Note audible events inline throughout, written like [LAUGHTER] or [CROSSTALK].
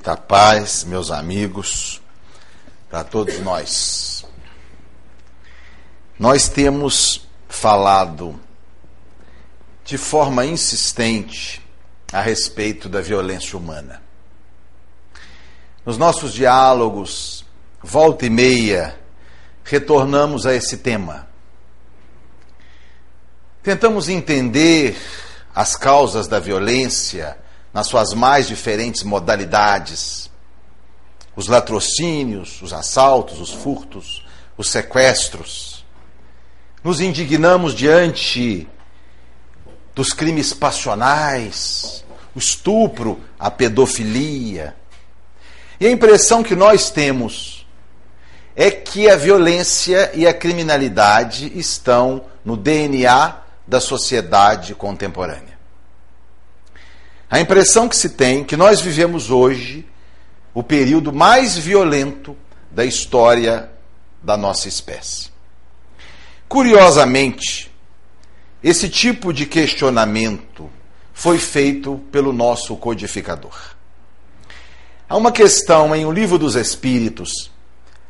Muita paz, meus amigos, para todos nós. Nós temos falado de forma insistente a respeito da violência humana. Nos nossos diálogos, volta e meia, retornamos a esse tema. Tentamos entender as causas da violência nas suas mais diferentes modalidades. Os latrocínios, os assaltos, os furtos, os sequestros. Nos indignamos diante dos crimes passionais, o estupro, a pedofilia. E a impressão que nós temos é que a violência e a criminalidade estão no DNA da sociedade contemporânea. A impressão que se tem que nós vivemos hoje o período mais violento da história da nossa espécie. Curiosamente, esse tipo de questionamento foi feito pelo nosso codificador. Há uma questão em O Livro dos Espíritos,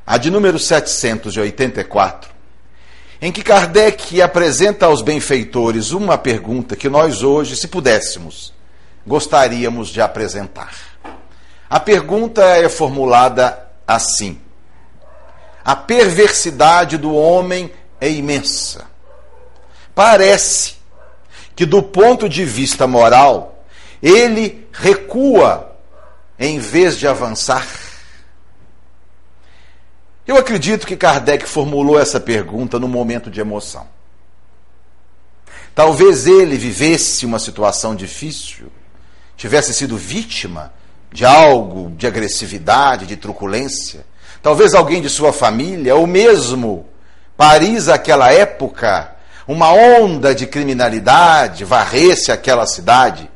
a de número 784, em que Kardec apresenta aos benfeitores uma pergunta que nós hoje, se pudéssemos, gostaríamos de apresentar. A pergunta é formulada assim: A perversidade do homem é imensa. Parece que, do ponto de vista moral, ele recua em vez de avançar. Eu acredito que Kardec formulou essa pergunta no momento de emoção. Talvez ele vivesse uma situação difícil tivesse sido vítima de algo de agressividade, de truculência, talvez alguém de sua família, ou mesmo Paris, aquela época, uma onda de criminalidade varresse aquela cidade.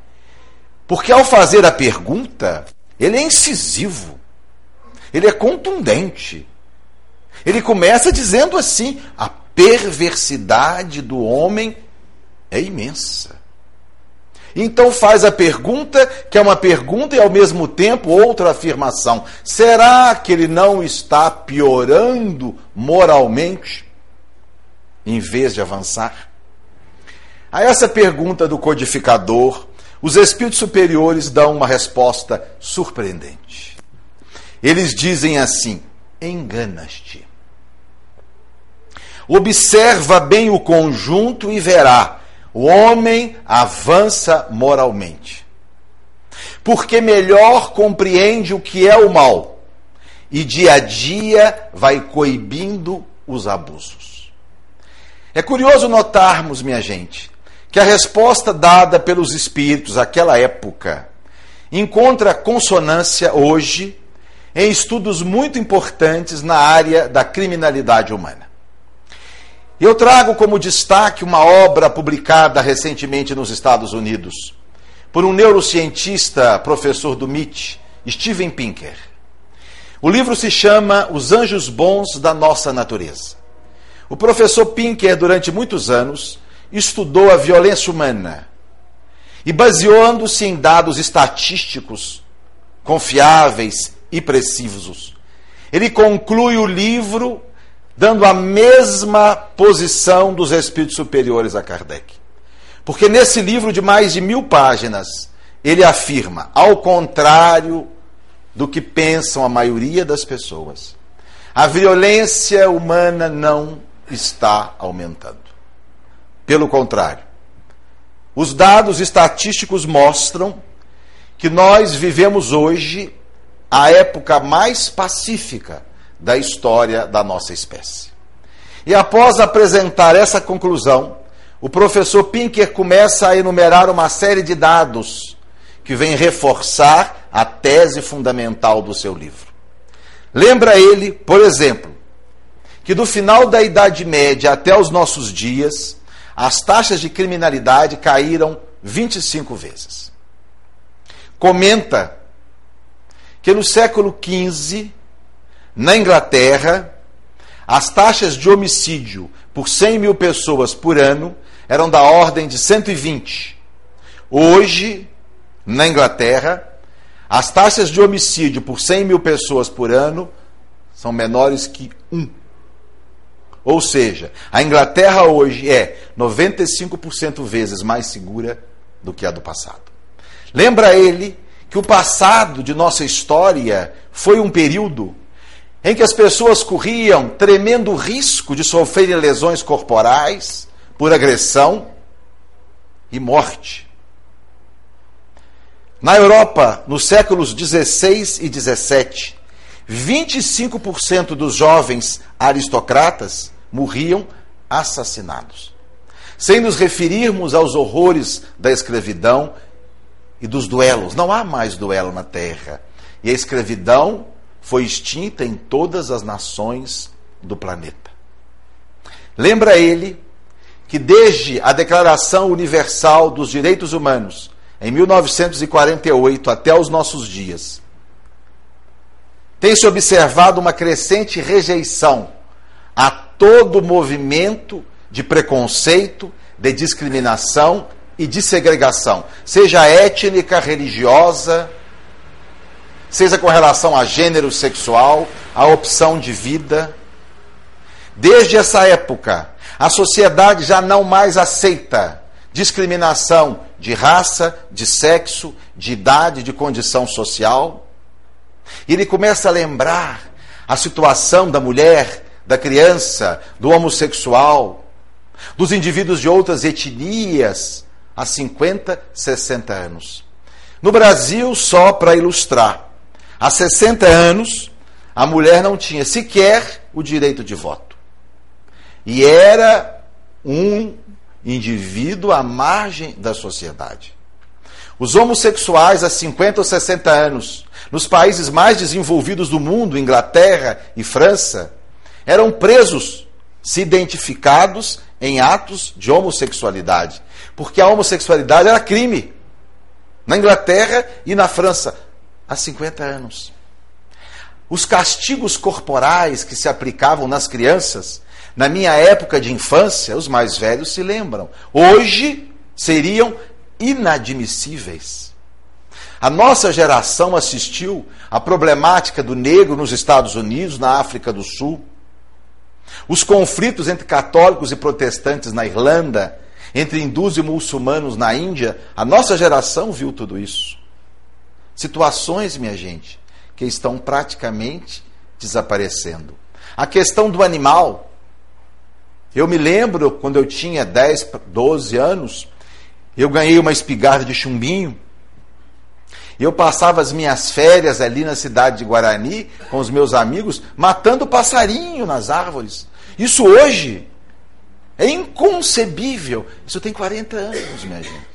Porque ao fazer a pergunta, ele é incisivo, ele é contundente. Ele começa dizendo assim: a perversidade do homem é imensa. Então faz a pergunta, que é uma pergunta e ao mesmo tempo outra afirmação. Será que ele não está piorando moralmente em vez de avançar? A essa pergunta do codificador, os espíritos superiores dão uma resposta surpreendente. Eles dizem assim: enganas-te. Observa bem o conjunto e verá o homem avança moralmente. Porque melhor compreende o que é o mal e dia a dia vai coibindo os abusos. É curioso notarmos, minha gente, que a resposta dada pelos espíritos àquela época encontra consonância hoje em estudos muito importantes na área da criminalidade humana. Eu trago como destaque uma obra publicada recentemente nos Estados Unidos por um neurocientista, professor do MIT, Steven Pinker. O livro se chama Os Anjos Bons da Nossa Natureza. O professor Pinker, durante muitos anos, estudou a violência humana e, baseando-se em dados estatísticos confiáveis e precisos, ele conclui o livro dando a mesma posição dos espíritos superiores a Kardec. Porque nesse livro de mais de mil páginas, ele afirma, ao contrário do que pensam a maioria das pessoas, a violência humana não está aumentando. Pelo contrário, os dados estatísticos mostram que nós vivemos hoje a época mais pacífica da história da nossa espécie. E após apresentar essa conclusão, o professor Pinker começa a enumerar uma série de dados que vem reforçar a tese fundamental do seu livro. Lembra ele, por exemplo, que do final da Idade Média até os nossos dias, as taxas de criminalidade caíram 25 vezes. Comenta que no século XV na Inglaterra, as taxas de homicídio por 100 mil pessoas por ano eram da ordem de 120. Hoje, na Inglaterra, as taxas de homicídio por 100 mil pessoas por ano são menores que um. Ou seja, a Inglaterra hoje é 95% vezes mais segura do que a do passado. Lembra ele que o passado de nossa história foi um período em que as pessoas corriam tremendo risco de sofrerem lesões corporais por agressão e morte. Na Europa, nos séculos 16 e 17, 25% dos jovens aristocratas morriam assassinados. Sem nos referirmos aos horrores da escravidão e dos duelos. Não há mais duelo na terra. E a escravidão foi extinta em todas as nações do planeta. Lembra ele que desde a Declaração Universal dos Direitos Humanos em 1948 até os nossos dias, tem-se observado uma crescente rejeição a todo movimento de preconceito, de discriminação e de segregação, seja étnica, religiosa, seja com relação a gênero sexual, a opção de vida. Desde essa época, a sociedade já não mais aceita discriminação de raça, de sexo, de idade, de condição social. E ele começa a lembrar a situação da mulher, da criança, do homossexual, dos indivíduos de outras etnias há 50, 60 anos. No Brasil, só para ilustrar, há 60 anos a mulher não tinha sequer o direito de voto. E era um indivíduo à margem da sociedade. Os homossexuais há 50 ou 60 anos, nos países mais desenvolvidos do mundo, Inglaterra e França, eram presos se identificados em atos de homossexualidade, porque a homossexualidade era crime na Inglaterra e na França há 50 anos. Os castigos corporais que se aplicavam nas crianças na minha época de infância, os mais velhos se lembram. Hoje seriam inadmissíveis. A nossa geração assistiu à problemática do negro nos Estados Unidos, na África do Sul. Os conflitos entre católicos e protestantes na Irlanda, entre hindus e muçulmanos na Índia, a nossa geração viu tudo isso. Situações, minha gente, que estão praticamente desaparecendo. A questão do animal, eu me lembro quando eu tinha 10, 12 anos, eu ganhei uma espingarda de chumbinho. Eu passava as minhas férias ali na cidade de Guarani com os meus amigos, matando passarinho nas árvores. Isso hoje é inconcebível. Isso tem 40 anos, minha gente.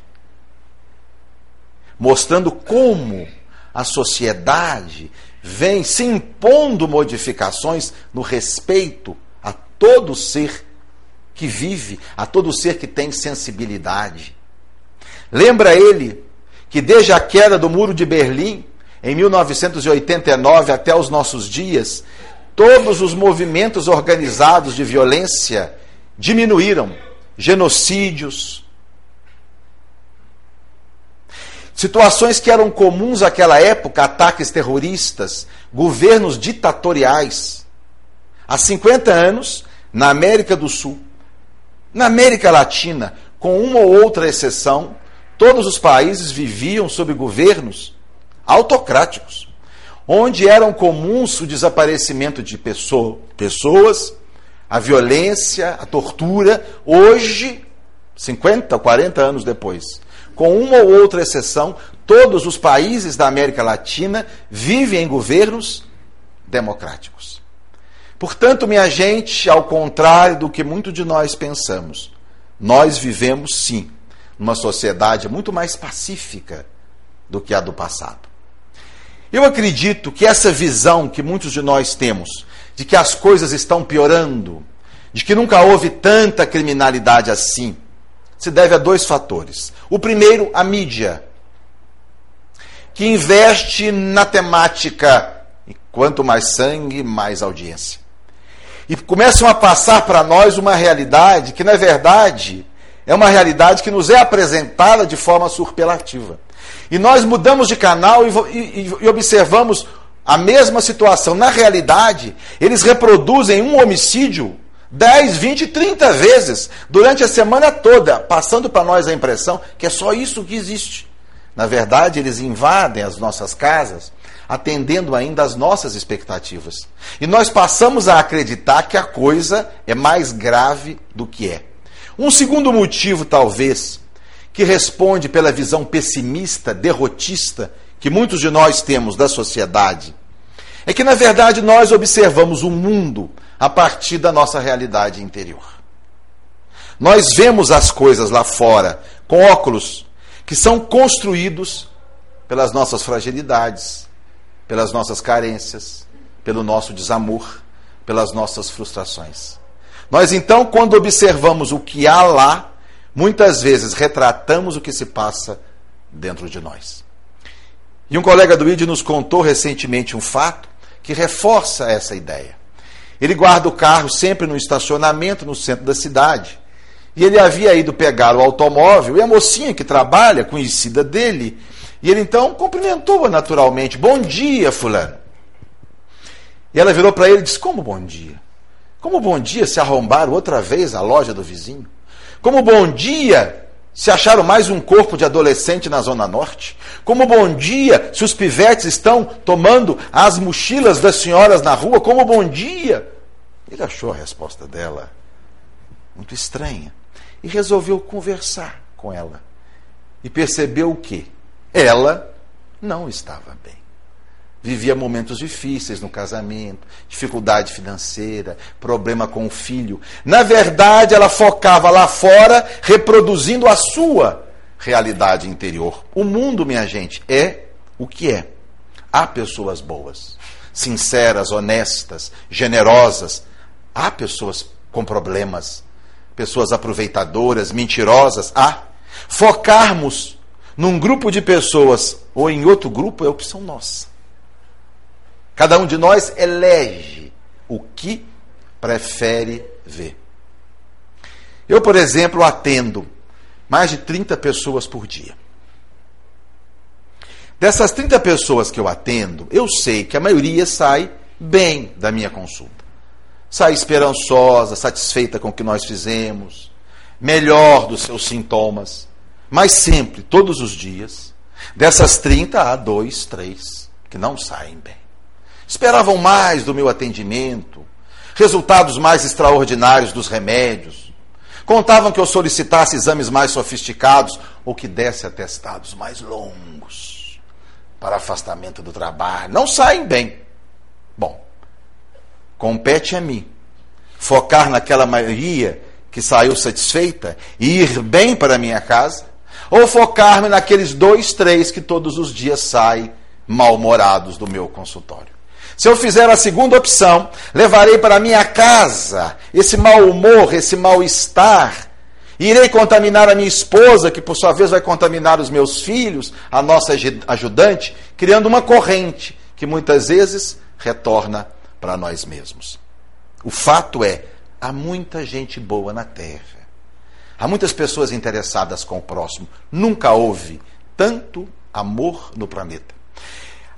Mostrando como a sociedade vem se impondo modificações no respeito a todo ser que vive, a todo ser que tem sensibilidade. Lembra ele que desde a queda do Muro de Berlim, em 1989 até os nossos dias, todos os movimentos organizados de violência diminuíram. Genocídios, situações que eram comuns àquela época, ataques terroristas, governos ditatoriais. Há 50 anos, na América do Sul, na América Latina, com uma ou outra exceção, todos os países viviam sob governos autocráticos, onde eram comuns o desaparecimento de pessoas, a violência, a tortura. Hoje, 50, 40 anos depois, com uma ou outra exceção, todos os países da América Latina vivem em governos democráticos. Portanto, minha gente, ao contrário do que muito de nós pensamos, nós vivemos sim numa sociedade muito mais pacífica do que a do passado. Eu acredito que essa visão que muitos de nós temos, de que as coisas estão piorando, de que nunca houve tanta criminalidade assim, se deve a dois fatores. O primeiro, a mídia, que investe na temática quanto mais sangue, mais audiência e começam a passar para nós uma realidade que, na verdade, é uma realidade que nos é apresentada de forma superlativa. E nós mudamos de canal e, e, e observamos a mesma situação. Na realidade, eles reproduzem um homicídio 10, 20, 30 vezes durante a semana toda, passando para nós a impressão que é só isso que existe. Na verdade, eles invadem as nossas casas, atendendo ainda às nossas expectativas. E nós passamos a acreditar que a coisa é mais grave do que é. Um segundo motivo, talvez, que responde pela visão pessimista, derrotista, que muitos de nós temos da sociedade, é que, na verdade, nós observamos o mundo a partir da nossa realidade interior. Nós vemos as coisas lá fora com óculos que são construídos pelas nossas fragilidades, pelas nossas carências, pelo nosso desamor, pelas nossas frustrações. Nós então, quando observamos o que há lá, muitas vezes retratamos o que se passa dentro de nós. E um colega do ID nos contou recentemente um fato que reforça essa ideia. Ele guarda o carro sempre no estacionamento no centro da cidade. E ele havia ido pegar o automóvel e a mocinha que trabalha, conhecida dele, e ele então cumprimentou-a naturalmente: Bom dia, Fulano. E ela virou para ele e disse: Como bom dia? Como bom dia se arrombaram outra vez a loja do vizinho? Como bom dia se acharam mais um corpo de adolescente na Zona Norte? Como bom dia se os pivetes estão tomando as mochilas das senhoras na rua? Como bom dia? Ele achou a resposta dela muito estranha e resolveu conversar com ela. E percebeu o que? Ela não estava bem vivia momentos difíceis no casamento, dificuldade financeira, problema com o filho. Na verdade, ela focava lá fora, reproduzindo a sua realidade interior. O mundo, minha gente, é o que é. Há pessoas boas, sinceras, honestas, generosas. Há pessoas com problemas, pessoas aproveitadoras, mentirosas. Há. Focarmos num grupo de pessoas ou em outro grupo é opção nossa. Cada um de nós elege o que prefere ver. Eu, por exemplo, atendo mais de 30 pessoas por dia. Dessas 30 pessoas que eu atendo, eu sei que a maioria sai bem da minha consulta. Sai esperançosa, satisfeita com o que nós fizemos, melhor dos seus sintomas. Mas sempre, todos os dias, dessas 30, há dois, três que não saem bem esperavam mais do meu atendimento, resultados mais extraordinários dos remédios. Contavam que eu solicitasse exames mais sofisticados ou que desse atestados mais longos para afastamento do trabalho. Não saem bem. Bom, compete a mim focar naquela maioria que saiu satisfeita e ir bem para minha casa, ou focar-me naqueles dois, três que todos os dias saem mal-humorados do meu consultório. Se eu fizer a segunda opção, levarei para minha casa esse mau humor, esse mal-estar. Irei contaminar a minha esposa, que por sua vez vai contaminar os meus filhos, a nossa ajudante, criando uma corrente que muitas vezes retorna para nós mesmos. O fato é, há muita gente boa na terra. Há muitas pessoas interessadas com o próximo. Nunca houve tanto amor no planeta.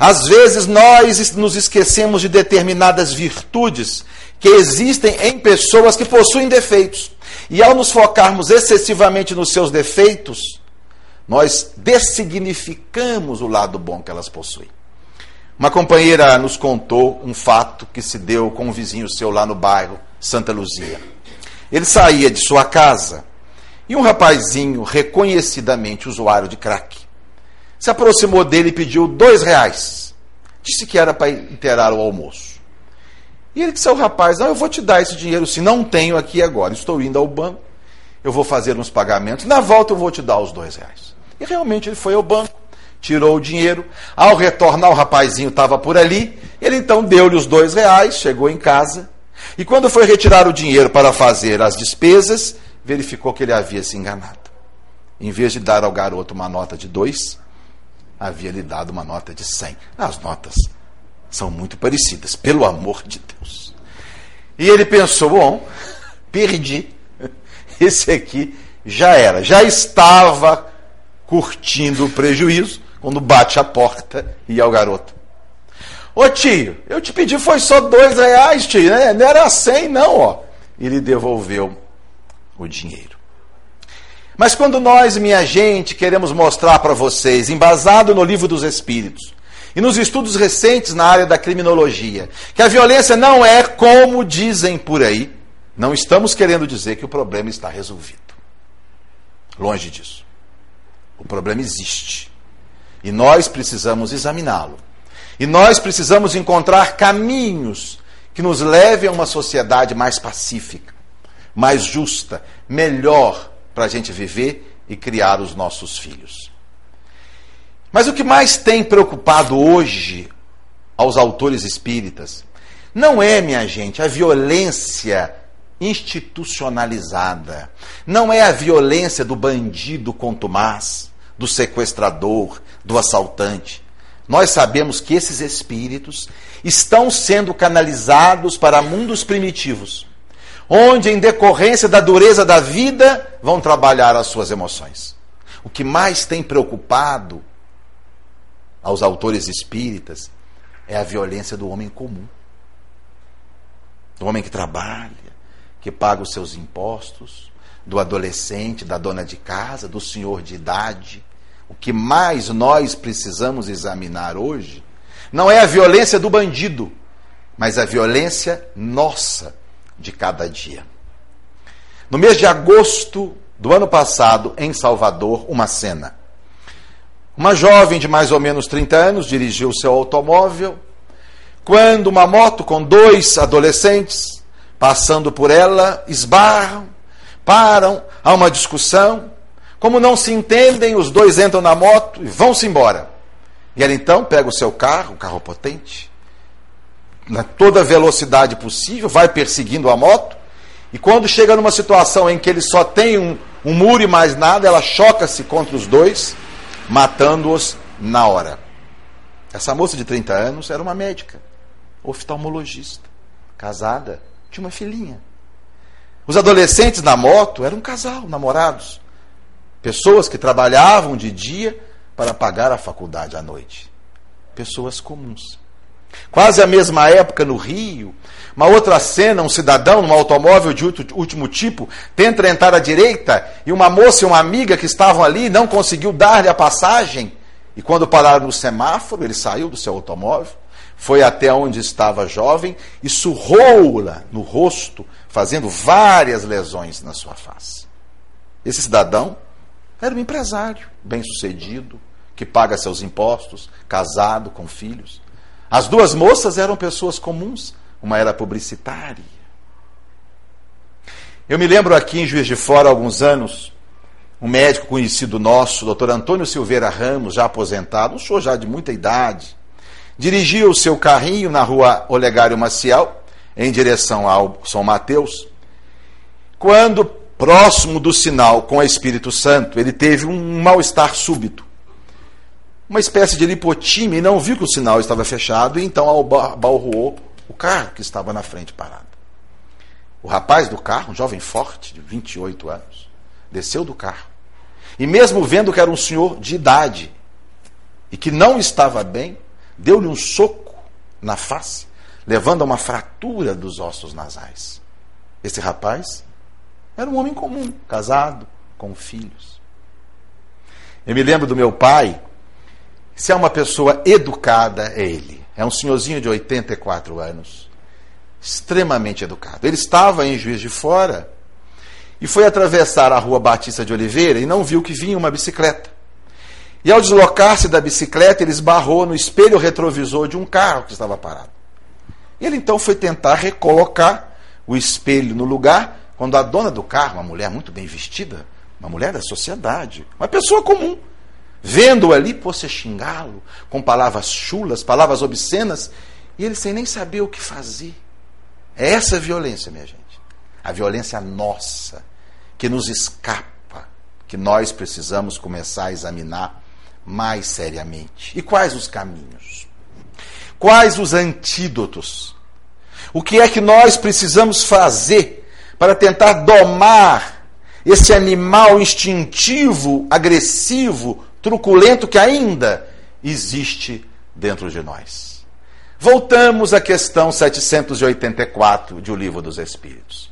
Às vezes nós nos esquecemos de determinadas virtudes que existem em pessoas que possuem defeitos. E ao nos focarmos excessivamente nos seus defeitos, nós dessignificamos o lado bom que elas possuem. Uma companheira nos contou um fato que se deu com um vizinho seu lá no bairro Santa Luzia. Ele saía de sua casa e um rapazinho reconhecidamente usuário de crack se aproximou dele e pediu dois reais. Disse que era para inteirar o almoço. E ele disse ao rapaz: Não, eu vou te dar esse dinheiro se não tenho aqui agora. Estou indo ao banco, eu vou fazer uns pagamentos, na volta eu vou te dar os dois reais. E realmente ele foi ao banco, tirou o dinheiro. Ao retornar, o rapazinho estava por ali. Ele então deu-lhe os dois reais, chegou em casa. E quando foi retirar o dinheiro para fazer as despesas, verificou que ele havia se enganado. Em vez de dar ao garoto uma nota de dois, havia lhe dado uma nota de 100. As notas são muito parecidas, pelo amor de Deus. E ele pensou: bom, perdi. Esse aqui já era, já estava curtindo o prejuízo, quando bate a porta e é o garoto. Ô tio, eu te pedi foi só dois reais, tio, né? Não era cem, não, ó. Ele devolveu o dinheiro. Mas quando nós, minha gente, queremos mostrar para vocês, embasado no livro dos Espíritos e nos estudos recentes na área da criminologia, que a violência não é como dizem por aí, não estamos querendo dizer que o problema está resolvido. Longe disso. O problema existe. E nós precisamos examiná-lo. E nós precisamos encontrar caminhos que nos levem a uma sociedade mais pacífica, mais justa, melhor para a gente viver e criar os nossos filhos. Mas o que mais tem preocupado hoje aos autores espíritas não é, minha gente, a violência institucionalizada. Não é a violência do bandido contumaz, do sequestrador, do assaltante. Nós sabemos que esses espíritos estão sendo canalizados para mundos primitivos, onde, em decorrência da dureza da vida, vão trabalhar as suas emoções. O que mais tem preocupado aos autores espíritas é a violência do homem comum, do homem que trabalha, que paga os seus impostos, do adolescente, da dona de casa, do senhor de idade. O que mais nós precisamos examinar hoje não é a violência do bandido, mas a violência nossa de cada dia. No mês de agosto do ano passado, em Salvador, uma cena. Uma jovem de mais ou menos 30 anos dirigiu seu automóvel quando uma moto com dois adolescentes passando por ela, esbarram, param, há uma discussão. Como não se entendem, os dois entram na moto e vão-se embora. E ela então pega o seu carro, um carro potente, na toda velocidade possível, vai perseguindo a moto. E quando chega numa situação em que ele só tem um, um muro e mais nada, ela choca-se contra os dois, matando-os na hora. Essa moça de 30 anos era uma médica, oftalmologista, casada, tinha uma filhinha. Os adolescentes na moto eram um casal, namorados. Pessoas que trabalhavam de dia para pagar a faculdade à noite. Pessoas comuns. Quase a mesma época no Rio, uma outra cena, um cidadão num automóvel de último tipo tenta entrar à direita e uma moça e uma amiga que estavam ali não conseguiu dar-lhe a passagem. E quando pararam no semáforo, ele saiu do seu automóvel, foi até onde estava a jovem e surrou-la no rosto, fazendo várias lesões na sua face. Esse cidadão era um empresário bem-sucedido, que paga seus impostos, casado, com filhos. As duas moças eram pessoas comuns, uma era publicitária. Eu me lembro aqui em Juiz de Fora, há alguns anos, um médico conhecido nosso, doutor Antônio Silveira Ramos, já aposentado, um senhor já de muita idade, dirigia o seu carrinho na rua Olegário Maciel, em direção ao São Mateus, quando, próximo do sinal com o Espírito Santo, ele teve um mal-estar súbito. Uma espécie de lipotímia e não viu que o sinal estava fechado, e então balroou o carro que estava na frente parado. O rapaz do carro, um jovem forte, de 28 anos, desceu do carro. E mesmo vendo que era um senhor de idade e que não estava bem, deu-lhe um soco na face, levando a uma fratura dos ossos nasais. Esse rapaz era um homem comum, casado, com filhos. Eu me lembro do meu pai. Se é uma pessoa educada, é ele. É um senhorzinho de 84 anos. Extremamente educado. Ele estava em Juiz de Fora e foi atravessar a rua Batista de Oliveira e não viu que vinha uma bicicleta. E ao deslocar-se da bicicleta, ele esbarrou no espelho retrovisor de um carro que estava parado. Ele então foi tentar recolocar o espelho no lugar, quando a dona do carro, uma mulher muito bem vestida, uma mulher da sociedade, uma pessoa comum, vendo-o ali, pôs-se a xingá-lo com palavras chulas, palavras obscenas, e ele sem nem saber o que fazer. É essa a violência, minha gente. A violência nossa, que nos escapa, que nós precisamos começar a examinar mais seriamente. E quais os caminhos? Quais os antídotos? O que é que nós precisamos fazer para tentar domar esse animal instintivo, agressivo, truculento que ainda existe dentro de nós. Voltamos à questão 784 de O Livro dos Espíritos.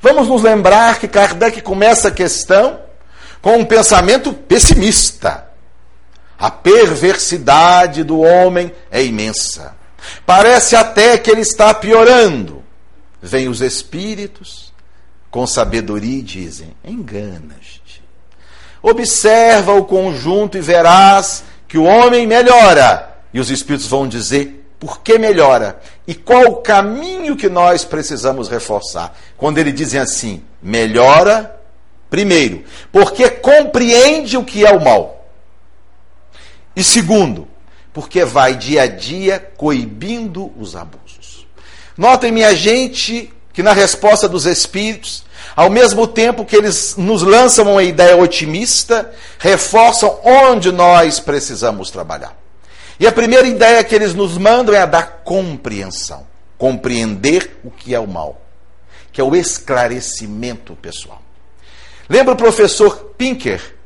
Vamos nos lembrar que Kardec começa a questão com um pensamento pessimista. A perversidade do homem é imensa. Parece até que ele está piorando. Vêm os espíritos, com sabedoria, e dizem: enganas-te. Observa o conjunto e verás que o homem melhora. E os espíritos vão dizer: por que melhora? E qual o caminho que nós precisamos reforçar? Quando eles dizem assim: melhora, primeiro, porque compreende o que é o mal. E segundo, porque vai dia a dia coibindo os abusos. Notem, minha gente, que na resposta dos Espíritos, ao mesmo tempo que eles nos lançam uma ideia otimista, reforçam onde nós precisamos trabalhar. E a primeira ideia que eles nos mandam é a da compreensão. Compreender o que é o mal, que é o esclarecimento pessoal. Lembra o professor Pinker,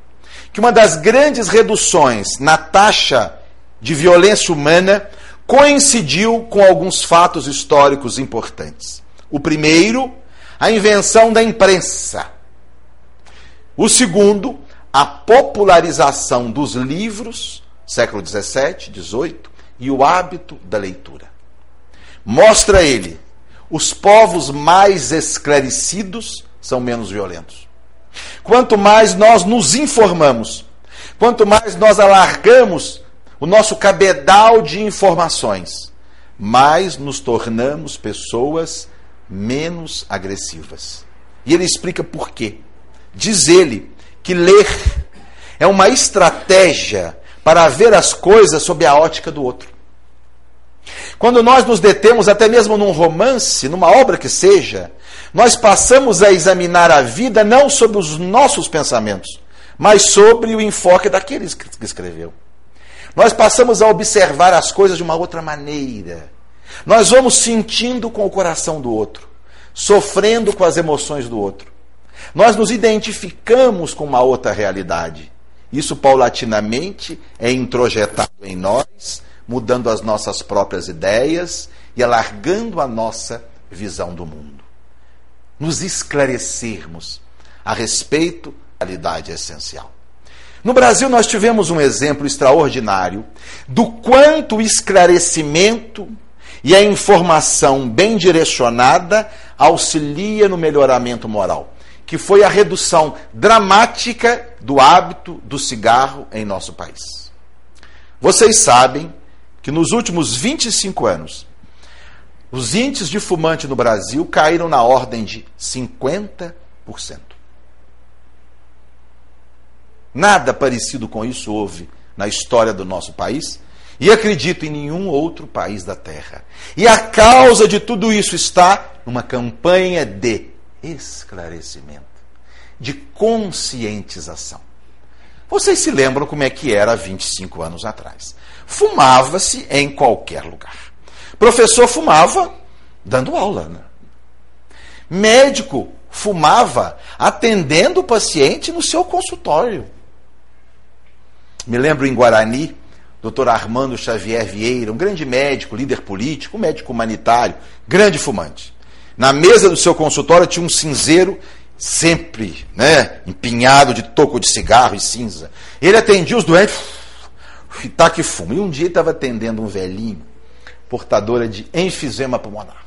que uma das grandes reduções na taxa de violência humana coincidiu com alguns fatos históricos importantes. O primeiro, a invenção da imprensa. O segundo, a popularização dos livros século 17, 18, e o hábito da leitura. Mostra ele, os povos mais esclarecidos são menos violentos. Quanto mais nós nos informamos, quanto mais nós alargamos o nosso cabedal de informações, mais nos tornamos pessoas menos agressivas. E ele explica por quê. Diz ele que ler é uma estratégia para ver as coisas sob a ótica do outro. Quando nós nos detemos, até mesmo num romance, numa obra que seja, nós passamos a examinar a vida não sobre os nossos pensamentos, mas sobre o enfoque daqueles que escreveu. Nós passamos a observar as coisas de uma outra maneira. Nós vamos sentindo com o coração do outro, sofrendo com as emoções do outro. Nós nos identificamos com uma outra realidade. Isso paulatinamente é introjetado em nós, mudando as nossas próprias ideias e alargando a nossa visão do mundo. Nos esclarecermos a respeito da realidade essencial. No Brasil, nós tivemos um exemplo extraordinário do quanto o esclarecimento e a informação bem direcionada auxilia no melhoramento moral que foi a redução dramática do hábito do cigarro em nosso país. Vocês sabem que nos últimos 25 anos, os índices de fumante no Brasil caíram na ordem de 50%. Nada parecido com isso houve na história do nosso país e acredito em nenhum outro país da Terra. E a causa de tudo isso está numa campanha de esclarecimento, de conscientização. Vocês se lembram como é que era há 25 anos atrás? Fumava-se em qualquer lugar. Professor fumava dando aula. Né? Médico fumava atendendo o paciente no seu consultório. Me lembro em Guarani, Dr. Armando Xavier Vieira, um grande médico, líder político, médico humanitário, grande fumante. Na mesa do seu consultório tinha um cinzeiro sempre, né, empinhado de toco de cigarro e cinza. Ele atendia os doentes, tá que fuma. E um dia estava atendendo um velhinho, portadora de enfisema pulmonar.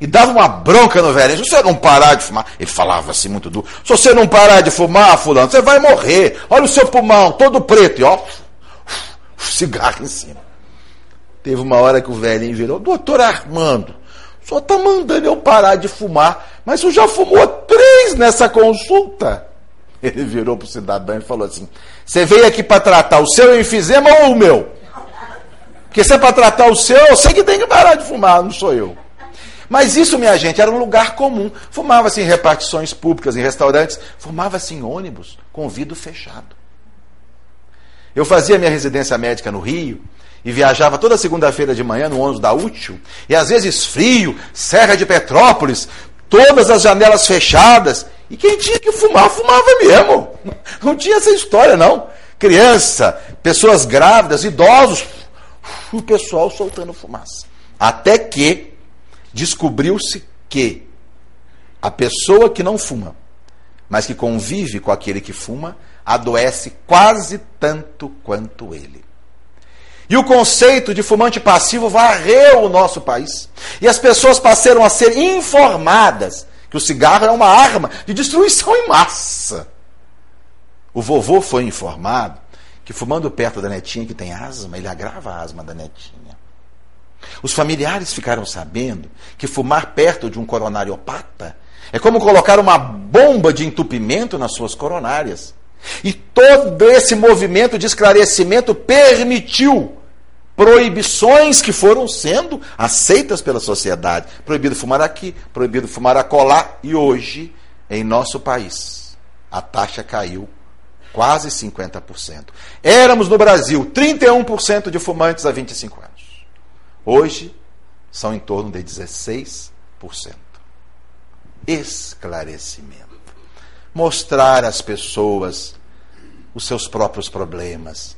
E dava uma bronca no velhinho. Se você não parar de fumar, ele falava assim muito duro. Se você não parar de fumar, fulano, você vai morrer. Olha o seu pulmão, todo preto. E ó, cigarro em cima. Teve uma hora que o velhinho virou, doutor Armando, só está mandando eu parar de fumar, mas o já fumou três nessa consulta. Ele virou para o cidadão e falou assim: Você veio aqui para tratar o seu enfisema ou o meu? Porque se é para tratar o seu, eu sei que tem que parar de fumar, não sou eu. Mas isso, minha gente, era um lugar comum. Fumava-se em repartições públicas, em restaurantes, fumava-se em ônibus, com vidro fechado. Eu fazia minha residência médica no Rio, e viajava toda segunda-feira de manhã no ônibus da Útil, e às vezes frio, Serra de Petrópolis, todas as janelas fechadas, e quem tinha que fumar, fumava mesmo. [LAUGHS] Não tinha essa história, não. criança, pessoas grávidas, idosos, o pessoal soltando fumaça. Até que descobriu-se que a pessoa que não fuma, mas que convive com aquele que fuma, adoece quase tanto quanto ele. E o conceito de fumante passivo varreu o nosso país. E as pessoas passaram a ser informadas que o cigarro é uma arma de destruição em massa. O vovô foi informado que fumando perto da netinha que tem asma, ele agrava a asma da netinha. Os familiares ficaram sabendo que fumar perto de um coronariopata é como colocar uma bomba de entupimento nas suas coronárias. E todo esse movimento de esclarecimento permitiu proibições que foram sendo aceitas pela sociedade. Proibido fumar aqui, proibido fumar acolá. E hoje, em nosso país, a taxa caiu quase 50%. Éramos no Brasil 31% de fumantes há 25 anos. Hoje, são em torno de 16%. Esclarecimento. Mostrar às pessoas os seus próprios problemas,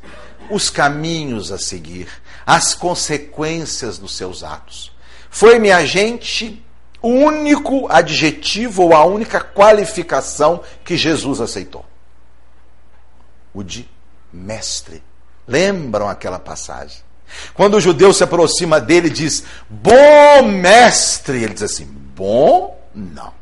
os caminhos a seguir, as consequências dos seus atos. Foi, minha gente, o único adjetivo ou a única qualificação que Jesus aceitou. O de mestre. Lembram aquela passagem? Quando o judeu se aproxima dele e diz: Bom mestre, ele diz assim: Bom, não.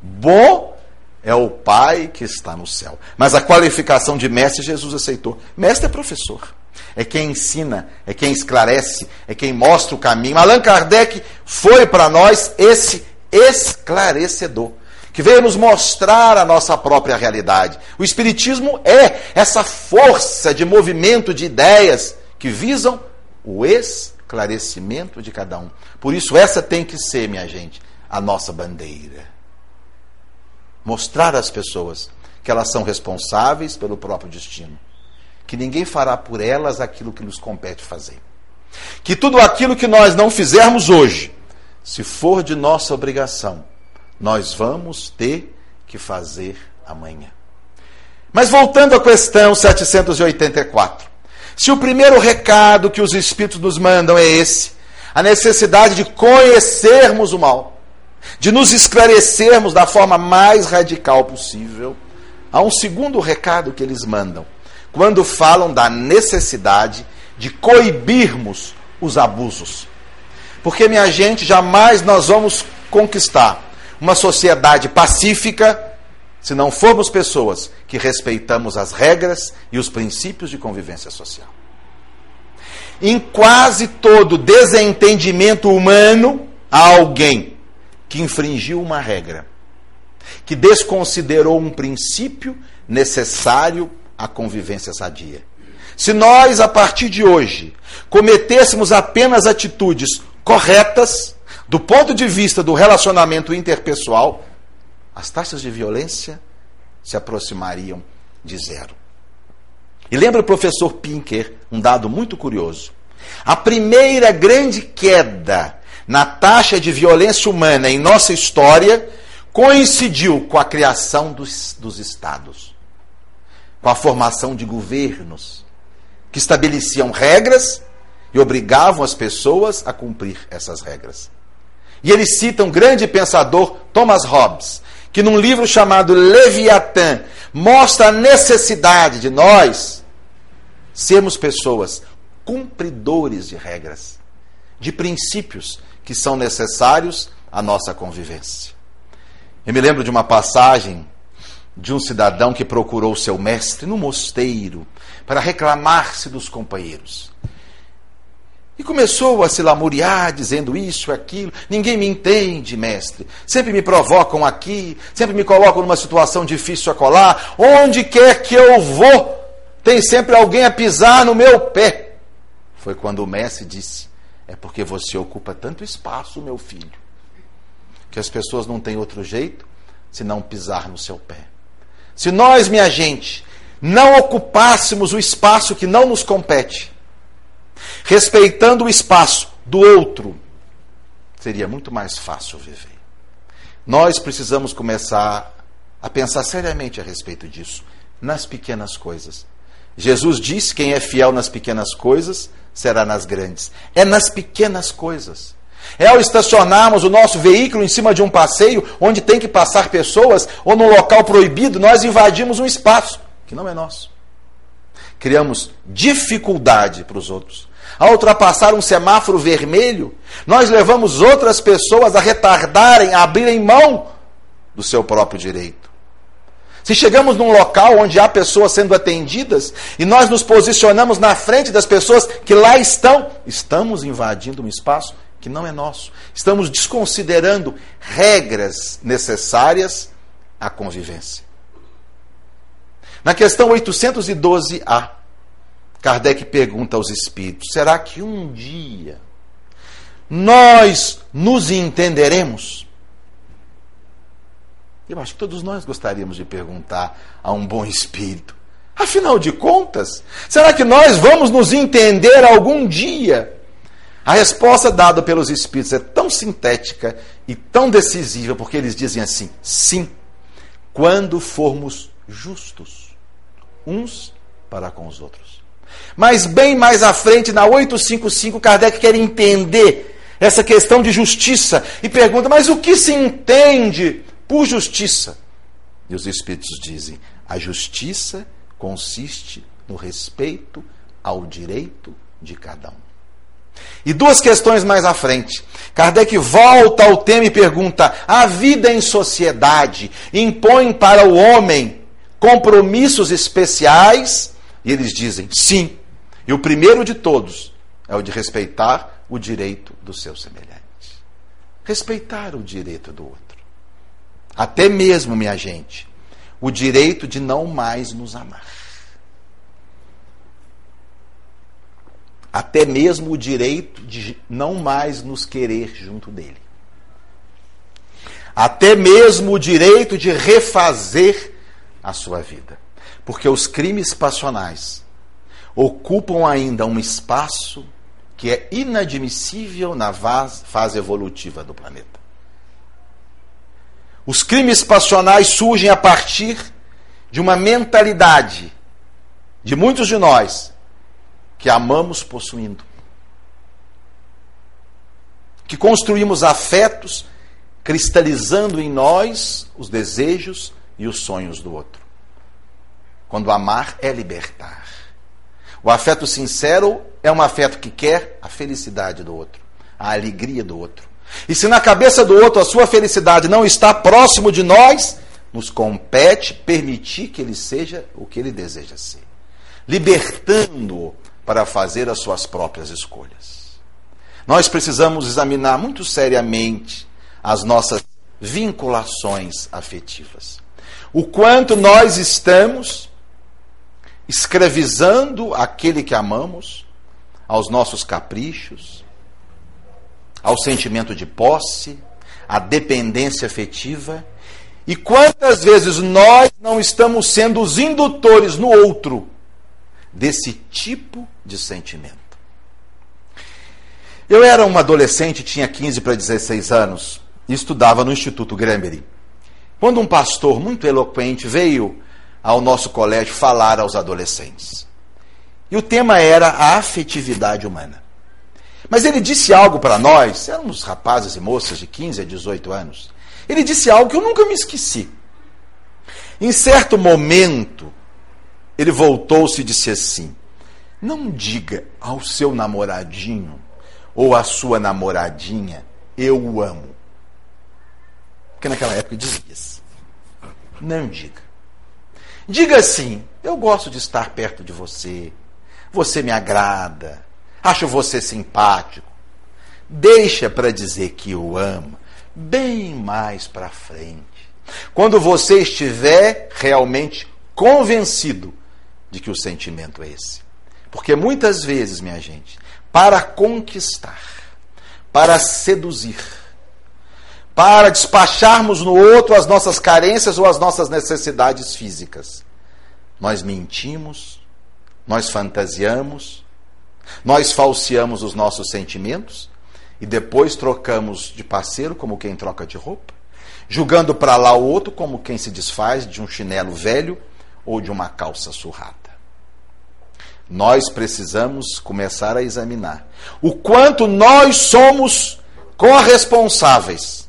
Bom é o Pai que está no céu. Mas a qualificação de mestre Jesus aceitou. Mestre é professor. É quem ensina, é quem esclarece, é quem mostra o caminho. Allan Kardec foi para nós esse esclarecedor, que veio nos mostrar a nossa própria realidade. O Espiritismo é essa força de movimento de ideias que visam o esclarecimento de cada um. Por isso, essa tem que ser, minha gente, a nossa bandeira. Mostrar às pessoas que elas são responsáveis pelo próprio destino. Que ninguém fará por elas aquilo que nos compete fazer. Que tudo aquilo que nós não fizermos hoje, se for de nossa obrigação, nós vamos ter que fazer amanhã. Mas voltando à questão 784. Se o primeiro recado que os Espíritos nos mandam é esse, a necessidade de conhecermos o mal, de nos esclarecermos da forma mais radical possível, há um segundo recado que eles mandam, quando falam da necessidade de coibirmos os abusos. Porque, minha gente, jamais nós vamos conquistar uma sociedade pacífica se não formos pessoas que respeitamos as regras e os princípios de convivência social. Em quase todo desentendimento humano, há alguém que infringiu uma regra, que desconsiderou um princípio necessário à convivência sadia. Se nós, a partir de hoje, cometêssemos apenas atitudes corretas, do ponto de vista do relacionamento interpessoal, as taxas de violência se aproximariam de zero. E lembra o professor Pinker um dado muito curioso. A primeira grande queda na taxa de violência humana em nossa história coincidiu com a criação dos, dos estados, com a formação de governos que estabeleciam regras e obrigavam as pessoas a cumprir essas regras. E ele cita um grande pensador, Thomas Hobbes, que num livro chamado Leviatã mostra a necessidade de nós sermos pessoas cumpridores de regras, de princípios que são necessários à nossa convivência. Eu me lembro de uma passagem de um cidadão que procurou seu mestre no mosteiro para reclamar-se dos companheiros. E começou a se lamuriar, dizendo isso, aquilo. Ninguém me entende, mestre. Sempre me provocam aqui, sempre me colocam numa situação difícil a colar. Onde quer que eu vou, tem sempre alguém a pisar no meu pé. Foi quando o mestre disse: É porque você ocupa tanto espaço, meu filho, que as pessoas não têm outro jeito senão pisar no seu pé. Se nós, minha gente, não ocupássemos o espaço que não nos compete, respeitando o espaço do outro, seria muito mais fácil viver. Nós precisamos começar a pensar seriamente a respeito disso, nas pequenas coisas. Jesus disse: quem é fiel nas pequenas coisas será nas grandes. É nas pequenas coisas. É ao estacionarmos o nosso veículo em cima de um passeio onde tem que passar pessoas ou num local proibido, nós invadimos um espaço que não é nosso. Criamos dificuldade para os outros. Ao ultrapassar um semáforo vermelho, nós levamos outras pessoas a retardarem, a abrirem mão do seu próprio direito. Se chegamos num local onde há pessoas sendo atendidas e nós nos posicionamos na frente das pessoas que lá estão, estamos invadindo um espaço que não é nosso. Estamos desconsiderando regras necessárias à convivência. Na questão 812A, Kardec pergunta aos espíritos: será que um dia nós nos entenderemos? Eu acho que todos nós gostaríamos de perguntar a um bom espírito. Afinal de contas, será que nós vamos nos entender algum dia? A resposta dada pelos espíritos é tão sintética e tão decisiva, porque eles dizem assim: sim, quando formos justos uns para com os outros. Mas bem mais à frente, na 855, Kardec quer entender essa questão de justiça e pergunta: mas o que se entende por justiça? E os Espíritos dizem: a justiça consiste no respeito ao direito de cada um. E duas questões mais à frente. Kardec volta ao tema e pergunta: a vida em sociedade impõe para o homem compromissos especiais? E eles dizem sim. E o primeiro de todos é o de respeitar o direito do seu semelhante. Respeitar o direito do outro. Até mesmo, minha gente, o direito de não mais nos amar. Até mesmo o direito de não mais nos querer junto dele. Até mesmo o direito de refazer a sua vida. Porque os crimes passionais ocupam ainda um espaço que é inadmissível na fase evolutiva do planeta. Os crimes passionais surgem a partir de uma mentalidade de muitos de nós que amamos possuindo. Que construímos afetos cristalizando em nós os desejos e os sonhos do outro. Quando amar é libertar. O afeto sincero é um afeto que quer a felicidade do outro, a alegria do outro. E se na cabeça do outro a sua felicidade não está próximo de nós, nos compete permitir que ele seja o que ele deseja ser, libertando-o para fazer as suas próprias escolhas. Nós precisamos examinar muito seriamente as nossas vinculações afetivas. O quanto nós estamos escravizando aquele que amamos aos nossos caprichos, ao sentimento de posse, à dependência afetiva. E quantas vezes nós não estamos sendo os indutores no outro desse tipo de sentimento? Eu era um adolescente, tinha 15 para 16 anos, e estudava no Instituto Grambery. Quando um pastor muito eloquente veio ao nosso colégio falar aos adolescentes. E o tema era a afetividade humana. Mas ele disse algo para nós, éramos rapazes e moças de 15 a 18 anos. Ele disse algo que eu nunca me esqueci. Em certo momento, ele voltou-se e disse assim: Não diga ao seu namoradinho ou à sua namoradinha, eu o amo. Porque naquela época dizia isso. Não diga. Diga assim: eu gosto de estar perto de você, você me agrada, acho você simpático. Deixa para dizer que o ama bem mais para frente. Quando você estiver realmente convencido de que o sentimento é esse. Porque muitas vezes, minha gente, para conquistar, para seduzir, para despacharmos no outro as nossas carências ou as nossas necessidades físicas, nós mentimos, nós fantasiamos, nós falseamos os nossos sentimentos e depois trocamos de parceiro como quem troca de roupa, julgando para lá o outro como quem se desfaz de um chinelo velho ou de uma calça surrada. nós precisamos começar a examinar o quanto nós somos corresponsáveis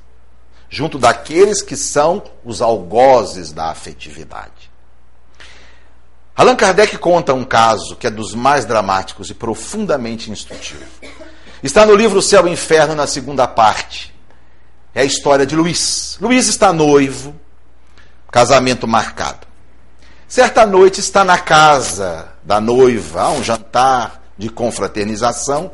junto daqueles que são os algozes da afetividade. Allan Kardec conta um caso que é dos mais dramáticos e profundamente instrutivo. Está no livro Céu e Inferno, na segunda parte. É a história de Luiz. Luiz está noivo, casamento marcado. Certa noite está na casa da noiva, há um jantar de confraternização,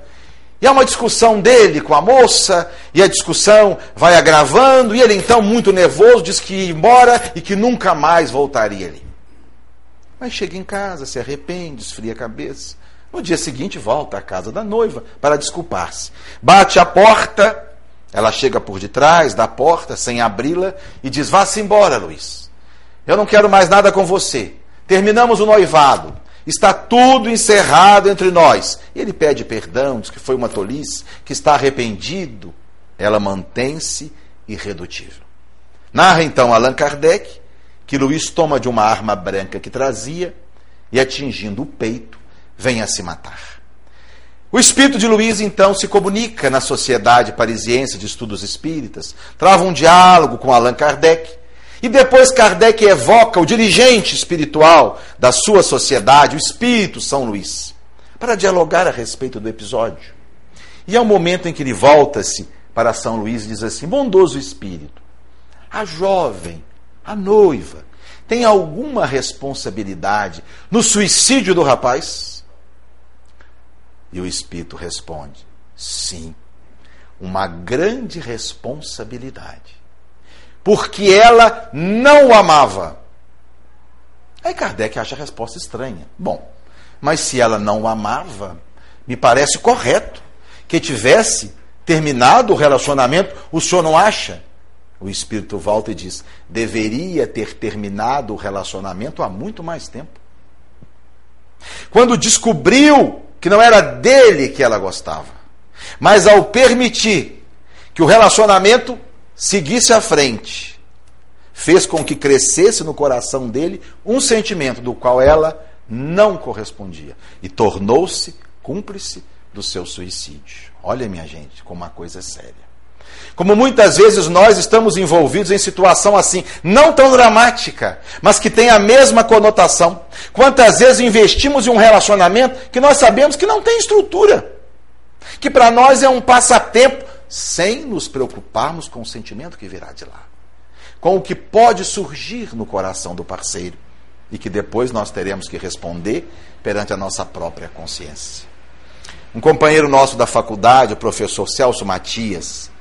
e há uma discussão dele com a moça, e a discussão vai agravando, e ele então, muito nervoso, diz que ia embora e que nunca mais voltaria ali. Mas chega em casa, se arrepende, esfria a cabeça. No dia seguinte, volta à casa da noiva para desculpar-se. Bate a porta, ela chega por detrás da porta, sem abri-la, e diz: Vá-se embora, Luiz. Eu não quero mais nada com você. Terminamos o noivado. Está tudo encerrado entre nós. E ele pede perdão, diz que foi uma tolice, que está arrependido. Ela mantém-se irredutível. Narra então Allan Kardec que Luiz toma de uma arma branca que trazia e, atingindo o peito, vem a se matar. O espírito de Luiz então se comunica na Sociedade Parisiense de Estudos Espíritas, trava um diálogo com Allan Kardec e depois Kardec evoca o dirigente espiritual da sua sociedade, o espírito São Luís, para dialogar a respeito do episódio. E é o momento em que ele volta-se para São Luís e diz assim: bondoso espírito, a jovem a noiva, tem alguma responsabilidade no suicídio do rapaz? E o espírito responde: sim, uma grande responsabilidade. Porque ela não o amava. Aí Kardec acha a resposta estranha. Bom, mas se ela não o amava, me parece correto que tivesse terminado o relacionamento. O senhor não acha? O espírito volta e diz: deveria ter terminado o relacionamento há muito mais tempo. Quando descobriu que não era dele que ela gostava, mas ao permitir que o relacionamento seguisse à frente, fez com que crescesse no coração dele um sentimento do qual ela não correspondia e tornou-se cúmplice do seu suicídio. Olha, minha gente, como uma coisa é séria. Como muitas vezes nós estamos envolvidos em situação assim, não tão dramática, mas que tem a mesma conotação. Quantas vezes investimos em um relacionamento que nós sabemos que não tem estrutura, que para nós é um passatempo, sem nos preocuparmos com o sentimento que virá de lá, com o que pode surgir no coração do parceiro e que depois nós teremos que responder perante a nossa própria consciência. Um companheiro nosso da faculdade, o professor Celso Matias,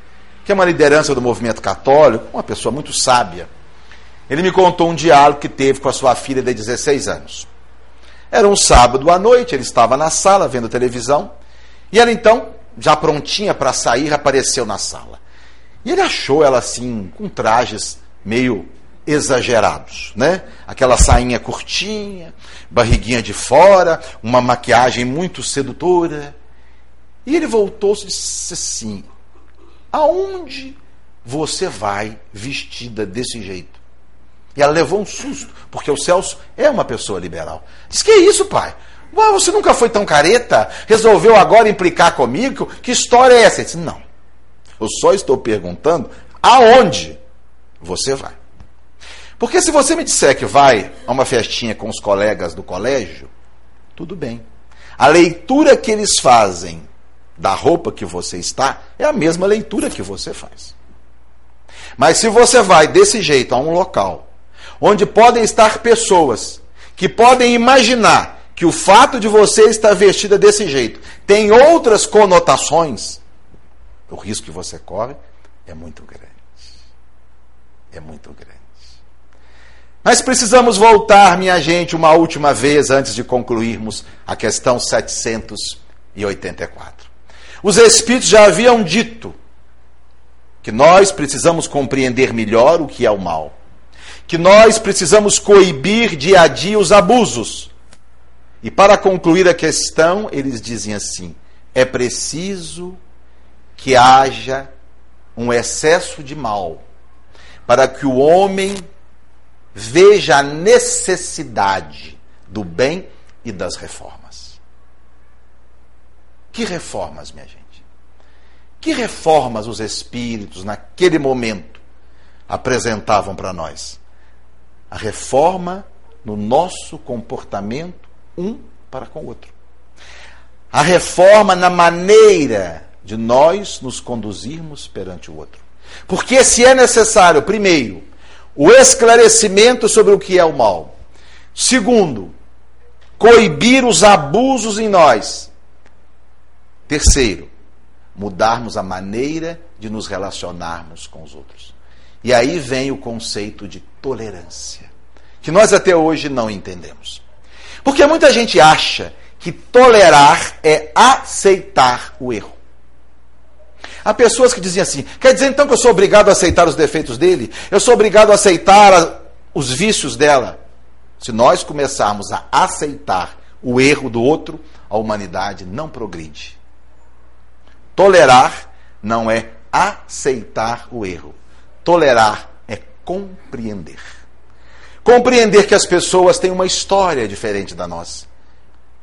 que é uma liderança do movimento católico, uma pessoa muito sábia. Ele me contou um diálogo que teve com a sua filha de 16 anos. Era um sábado à noite, ele estava na sala vendo televisão, e ela então, já prontinha para sair, apareceu na sala. E ele achou ela assim, com trajes meio exagerados, né? Aquela sainha curtinha, barriguinha de fora, uma maquiagem muito sedutora. E ele voltou-se e disse assim: Aonde você vai vestida desse jeito? E ela levou um susto, porque o Celso é uma pessoa liberal. Diz: Que isso, pai? Você nunca foi tão careta? Resolveu agora implicar comigo? Que história é essa? Ele disse: Não. Eu só estou perguntando aonde você vai. Porque se você me disser que vai a uma festinha com os colegas do colégio, tudo bem. A leitura que eles fazem da roupa que você está, é a mesma leitura que você faz. Mas se você vai desse jeito a um local onde podem estar pessoas que podem imaginar que o fato de você estar vestida desse jeito tem outras conotações, o risco que você corre é muito grande. É muito grande. Mas precisamos voltar, minha gente, uma última vez antes de concluirmos a questão 784. Os Espíritos já haviam dito que nós precisamos compreender melhor o que é o mal, que nós precisamos coibir dia a dia os abusos. E para concluir a questão, eles dizem assim: é preciso que haja um excesso de mal, para que o homem veja a necessidade do bem e das reformas. Que reformas, minha gente? Que reformas os espíritos, naquele momento, apresentavam para nós? A reforma no nosso comportamento um para com o outro. A reforma na maneira de nós nos conduzirmos perante o outro. Porque se é necessário, primeiro, o esclarecimento sobre o que é o mal. Segundo, coibir os abusos em nós. Terceiro, mudarmos a maneira de nos relacionarmos com os outros. E aí vem o conceito de tolerância, que nós até hoje não entendemos. Porque muita gente acha que tolerar é aceitar o erro. Há pessoas que dizem assim: quer dizer então que eu sou obrigado a aceitar os defeitos dele? Eu sou obrigado a aceitar a, os vícios dela? Se nós começarmos a aceitar o erro do outro, a humanidade não progride. Tolerar não é aceitar o erro. Tolerar é compreender. Compreender que as pessoas têm uma história diferente da nossa,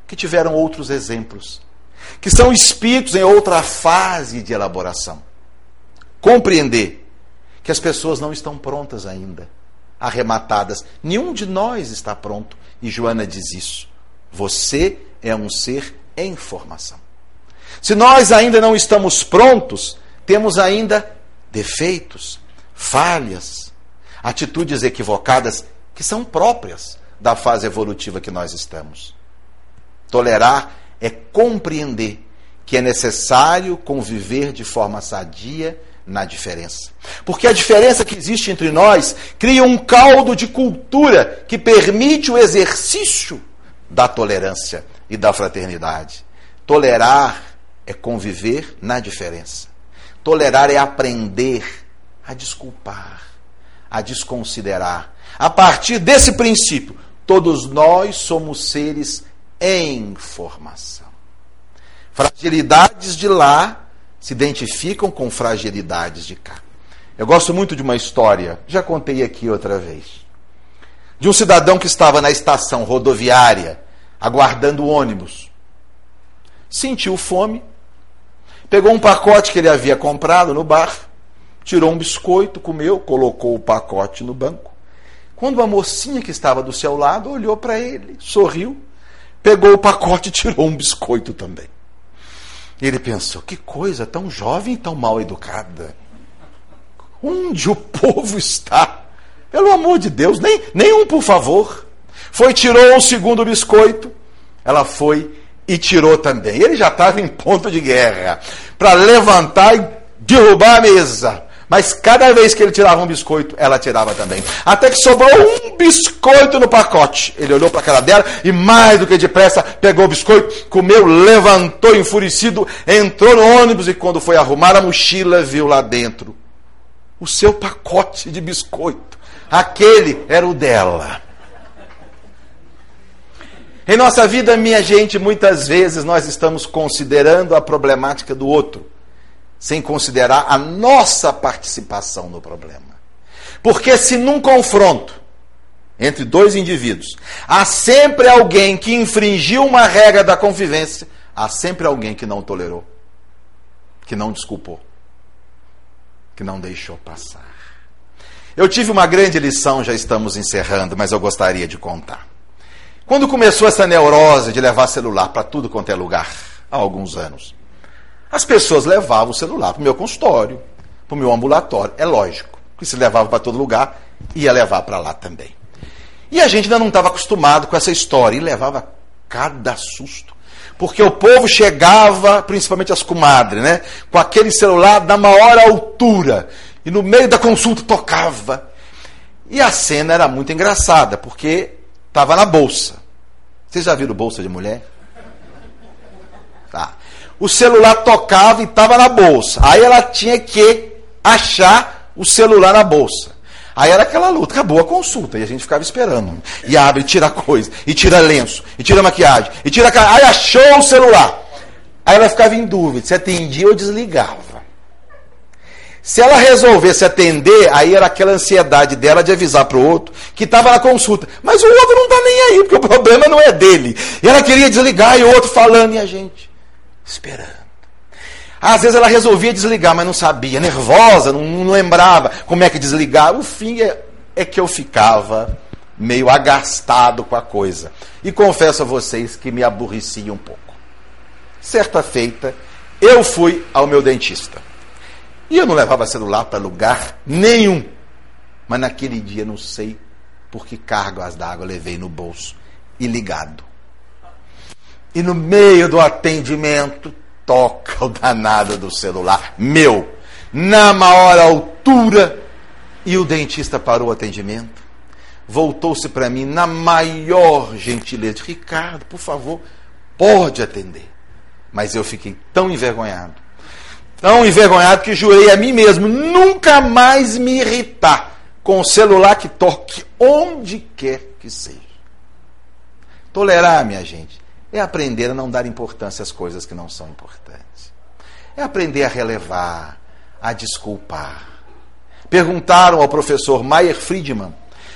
que tiveram outros exemplos, que são espíritos em outra fase de elaboração. Compreender que as pessoas não estão prontas ainda, arrematadas. Nenhum de nós está pronto, e Joana diz isso. Você é um ser em formação. Se nós ainda não estamos prontos, temos ainda defeitos, falhas, atitudes equivocadas que são próprias da fase evolutiva que nós estamos. Tolerar é compreender que é necessário conviver de forma sadia na diferença. Porque a diferença que existe entre nós cria um caldo de cultura que permite o exercício da tolerância e da fraternidade. Tolerar é conviver na diferença. Tolerar é aprender a desculpar, a desconsiderar. A partir desse princípio, todos nós somos seres em formação. Fragilidades de lá se identificam com fragilidades de cá. Eu gosto muito de uma história, já contei aqui outra vez, de um cidadão que estava na estação rodoviária aguardando o ônibus. Sentiu fome, Pegou um pacote que ele havia comprado no bar, tirou um biscoito, comeu, colocou o pacote no banco. Quando a mocinha que estava do seu lado olhou para ele, sorriu, pegou o pacote e tirou um biscoito também. Ele pensou: que coisa tão jovem tão mal educada. Onde o povo está? Pelo amor de Deus, nem, nem um por favor. Foi, tirou o segundo biscoito. Ela foi e tirou também. Ele já estava em ponto de guerra para levantar e derrubar a mesa. Mas cada vez que ele tirava um biscoito, ela tirava também. Até que sobrou um biscoito no pacote. Ele olhou para a cara dela e, mais do que depressa, pegou o biscoito, comeu, levantou enfurecido, entrou no ônibus e, quando foi arrumar a mochila, viu lá dentro o seu pacote de biscoito. Aquele era o dela. Em nossa vida, minha gente, muitas vezes nós estamos considerando a problemática do outro, sem considerar a nossa participação no problema. Porque se num confronto entre dois indivíduos há sempre alguém que infringiu uma regra da convivência, há sempre alguém que não tolerou, que não desculpou, que não deixou passar. Eu tive uma grande lição, já estamos encerrando, mas eu gostaria de contar. Quando começou essa neurose de levar celular para tudo quanto é lugar, há alguns anos, as pessoas levavam o celular para o meu consultório, para o meu ambulatório. É lógico que se levava para todo lugar, ia levar para lá também. E a gente ainda não estava acostumado com essa história e levava cada susto. Porque o povo chegava, principalmente as comadres, né? Com aquele celular da maior altura. E no meio da consulta tocava. E a cena era muito engraçada, porque Estava na bolsa. Vocês já viram bolsa de mulher? Tá. O celular tocava e estava na bolsa. Aí ela tinha que achar o celular na bolsa. Aí era aquela luta, acabou a consulta e a gente ficava esperando. E abre, e tira coisa, e tira lenço, e tira maquiagem, e tira. Aí achou o celular. Aí ela ficava em dúvida se atendia ou desligava. Se ela resolvesse atender, aí era aquela ansiedade dela de avisar para o outro que estava na consulta. Mas o outro não está nem aí, porque o problema não é dele. E ela queria desligar e o outro falando, e a gente esperando. Às vezes ela resolvia desligar, mas não sabia, nervosa, não, não lembrava como é que desligar. O fim é, é que eu ficava meio agastado com a coisa. E confesso a vocês que me aborrecia um pouco. Certa feita, eu fui ao meu dentista. E eu não levava celular para lugar nenhum. Mas naquele dia, não sei por que cargas d'água levei no bolso e ligado. E no meio do atendimento, toca o danado do celular, meu, na maior altura, e o dentista parou o atendimento, voltou-se para mim na maior gentileza: Ricardo, por favor, pode atender. Mas eu fiquei tão envergonhado, tão envergonhado que jurei a mim mesmo nunca mais me irritar com o celular que toque onde quer que seja. Tolerar, minha gente, é aprender a não dar importância às coisas que não são importantes. É aprender a relevar, a desculpar. Perguntaram ao professor Meyer Friedman,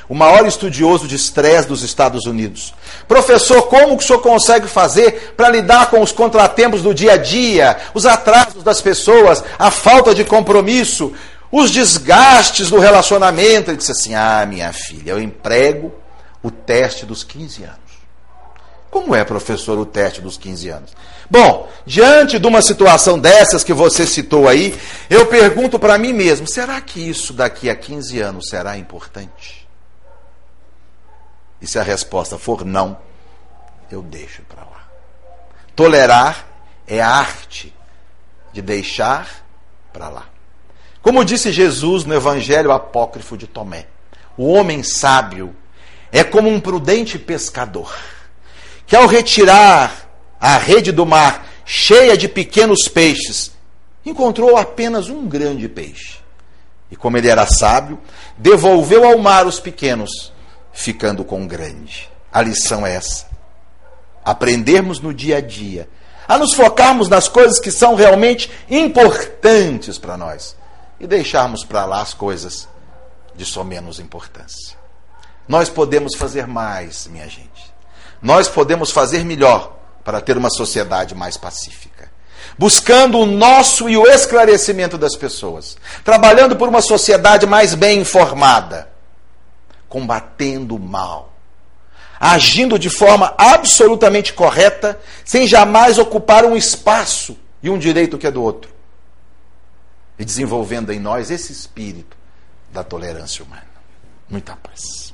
o maior estudioso de estresse dos Estados Unidos. Professor, como que o senhor consegue fazer para lidar com os contratempos do dia a dia, os atrasos das pessoas, a falta de compromisso, os desgastes do relacionamento? Ele disse assim: Ah, minha filha, eu emprego o teste dos 15 anos. Como é, professor, o teste dos 15 anos? Bom, diante de uma situação dessas que você citou aí, eu pergunto para mim mesmo: será que isso daqui a 15 anos será importante? E se a resposta for não, eu deixo para lá. Tolerar é a arte de deixar para lá. Como disse Jesus no Evangelho apócrifo de Tomé, o homem sábio é como um prudente pescador que ao retirar a rede do mar cheia de pequenos peixes, encontrou apenas um grande peixe. E como ele era sábio, devolveu ao mar os pequenos, ficando com o grande. A lição é essa. Aprendermos no dia a dia a nos focarmos nas coisas que são realmente importantes para nós e deixarmos para lá as coisas de só menos importância. Nós podemos fazer mais, minha gente. Nós podemos fazer melhor para ter uma sociedade mais pacífica. Buscando o nosso e o esclarecimento das pessoas. Trabalhando por uma sociedade mais bem informada. Combatendo o mal. Agindo de forma absolutamente correta, sem jamais ocupar um espaço e um direito que é do outro. E desenvolvendo em nós esse espírito da tolerância humana. Muita paz.